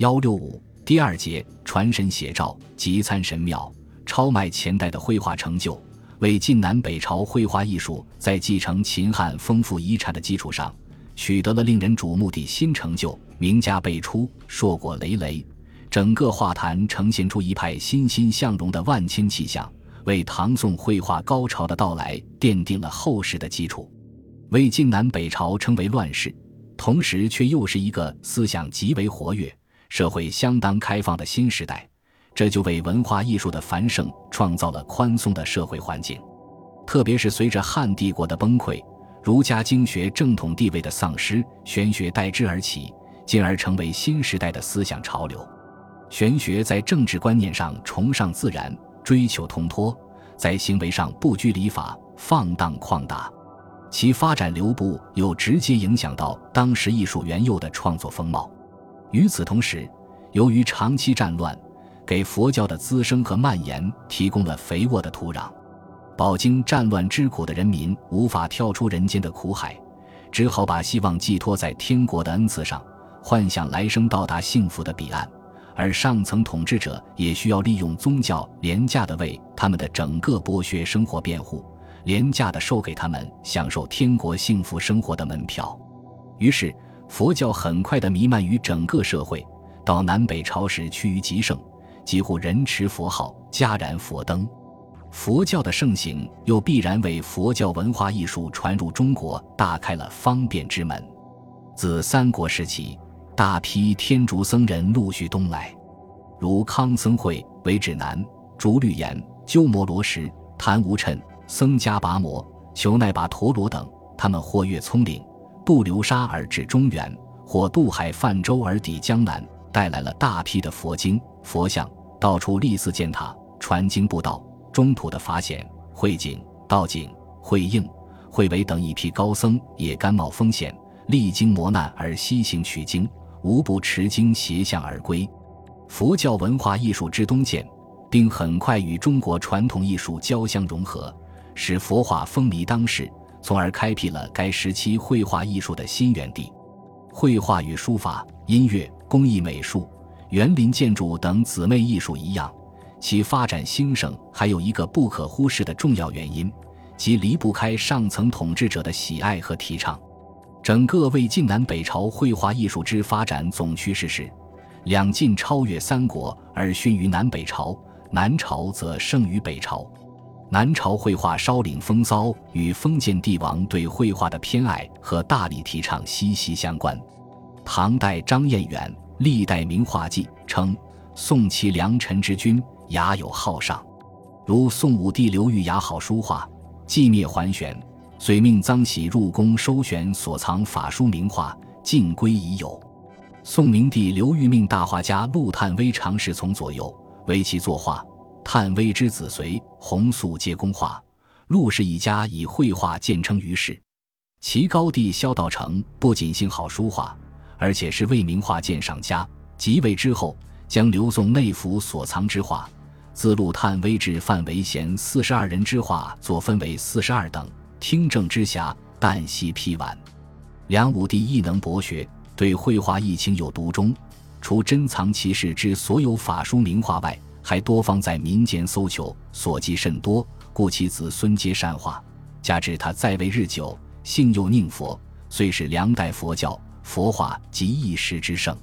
幺六五第二节传神写照集参神庙，超迈前代的绘画成就，为晋南北朝绘画艺术在继承秦汉丰富遗产的基础上，取得了令人瞩目的新成就。名家辈出，硕果累累，整个画坛呈现出一派欣欣向荣的万千气象，为唐宋绘画高潮的到来奠定了厚实的基础。为晋南北朝称为乱世，同时却又是一个思想极为活跃。社会相当开放的新时代，这就为文化艺术的繁盛创造了宽松的社会环境。特别是随着汉帝国的崩溃，儒家经学正统地位的丧失，玄学代之而起，进而成为新时代的思想潮流。玄学在政治观念上崇尚自然，追求通脱；在行为上不拘礼法，放荡旷达。其发展流布又直接影响到当时艺术原有的创作风貌。与此同时，由于长期战乱，给佛教的滋生和蔓延提供了肥沃的土壤。饱经战乱之苦的人民无法跳出人间的苦海，只好把希望寄托在天国的恩赐上，幻想来生到达幸福的彼岸。而上层统治者也需要利用宗教廉价的为他们的整个剥削生活辩护，廉价的授给他们享受天国幸福生活的门票。于是。佛教很快地弥漫于整个社会，到南北朝时趋于极盛，几乎人持佛号，家燃佛灯。佛教的盛行又必然为佛教文化艺术传入中国打开了方便之门。自三国时期，大批天竺僧人陆续东来，如康僧会、韦指南、竺律岩、鸠摩罗什、昙无谶、僧伽跋摩、求奈跋陀罗等，他们或越聪明。渡流沙而至中原，或渡海泛舟而抵江南，带来了大批的佛经、佛像，到处立寺建塔，传经布道。中土的法显、慧景、道景、慧应、慧为等一批高僧也甘冒风险，历经磨难而西行取经，无不持经携向而归。佛教文化艺术之东渐，并很快与中国传统艺术交相融合，使佛画风靡当世。从而开辟了该时期绘画艺术的新园地。绘画与书法、音乐、工艺美术、园林建筑等姊妹艺术一样，其发展兴盛还有一个不可忽视的重要原因，即离不开上层统治者的喜爱和提倡。整个魏晋南北朝绘画艺术之发展总趋势是：两晋超越三国而逊于南北朝，南朝则胜于北朝。南朝绘画稍领风骚，与封建帝王对绘画的偏爱和大力提倡息息相关。唐代张彦远《历代名画记》称：“宋齐良臣之君，雅有好上，如宋武帝刘裕雅好书画，寂灭还玄，遂命臧喜入宫收选所藏法书名画，尽归已有。”宋明帝刘裕命大画家陆探微常侍从左右，为其作画。探微之子随洪素皆工画，陆氏一家以绘画见称于世。齐高帝萧道成不仅兴好书画，而且是为名画鉴赏家。即位之后，将刘宋内府所藏之画，自陆探微至范维贤四十二人之画，作分为四十二等，听政之暇，旦夕批完。梁武帝亦能博学，对绘画亦情有独钟。除珍藏其世之所有法书名画外，还多方在民间搜求，所记甚多，故其子孙皆善画。加之他在位日久，性又宁佛，虽是梁代佛教佛画及一时之盛。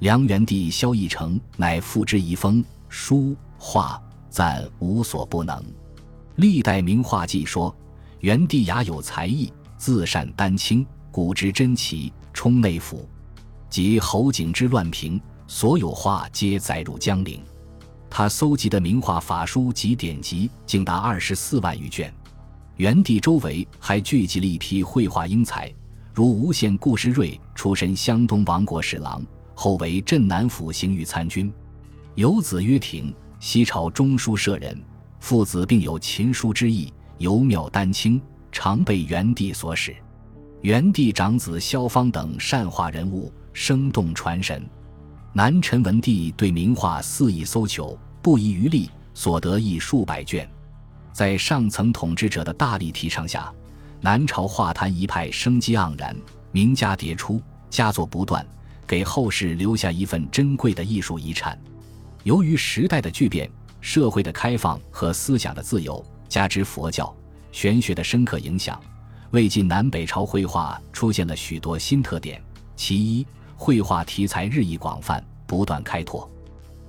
梁元帝萧绎成乃赋之遗风，书画赞无所不能。历代名画记说，元帝雅有才艺，自善丹青，古之珍奇，充内府。及侯景之乱平，所有画皆载入江陵。他搜集的名画法书及典籍竟达二十四万余卷。元帝周围还聚集了一批绘画英才，如吴县顾时瑞出身湘东王国侍郎，后为镇南府行御参军；有子曰廷，西朝中书舍人，父子并有琴书之意，尤妙丹青，常被元帝所使。元帝长子萧方等善画人物，生动传神。南陈文帝对名画肆意搜求，不遗余力，所得亦数百卷。在上层统治者的大力提倡下，南朝画坛一派生机盎然，名家迭出，佳作不断。给后世留下一份珍贵的艺术遗产。由于时代的巨变、社会的开放和思想的自由，加之佛教、玄学的深刻影响，魏晋南北朝绘画出现了许多新特点。其一，绘画题材日益广泛，不断开拓。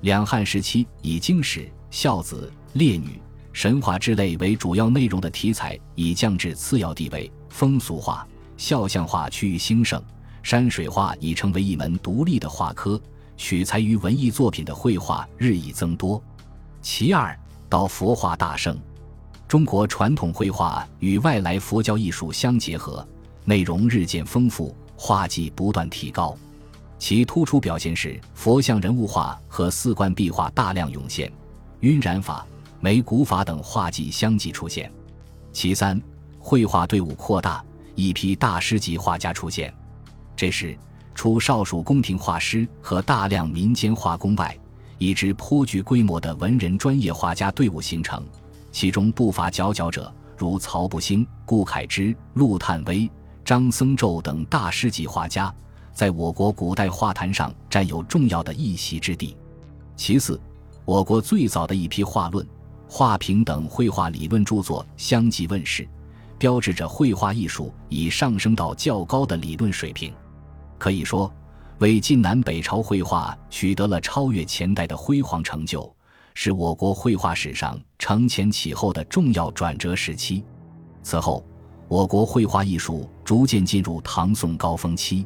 两汉时期，以经史、孝子、烈女、神话之类为主要内容的题材已降至次要地位，风俗画、肖像画趋于兴盛，山水画已成为一门独立的画科。取材于文艺作品的绘画日益增多。其二，到佛画大盛，中国传统绘画与外来佛教艺术相结合，内容日渐丰富，画技不断提高。其突出表现是佛像人物画和四观壁画大量涌现，晕染法、眉骨法等画技相继出现。其三，绘画队伍扩大，一批大师级画家出现。这时，除少数宫廷画师和大量民间画工外，一支颇具规模的文人专业画家队伍形成，其中不乏佼佼者，如曹不兴、顾恺之、陆探微、张僧纣等大师级画家。在我国古代画坛上占有重要的一席之地。其次，我国最早的一批画论、画评等绘画理论著作相继问世，标志着绘画艺术已上升到较高的理论水平。可以说，为晋南北朝绘画取得了超越前代的辉煌成就，是我国绘画史上承前启后的重要转折时期。此后，我国绘画艺术逐渐进入唐宋高峰期。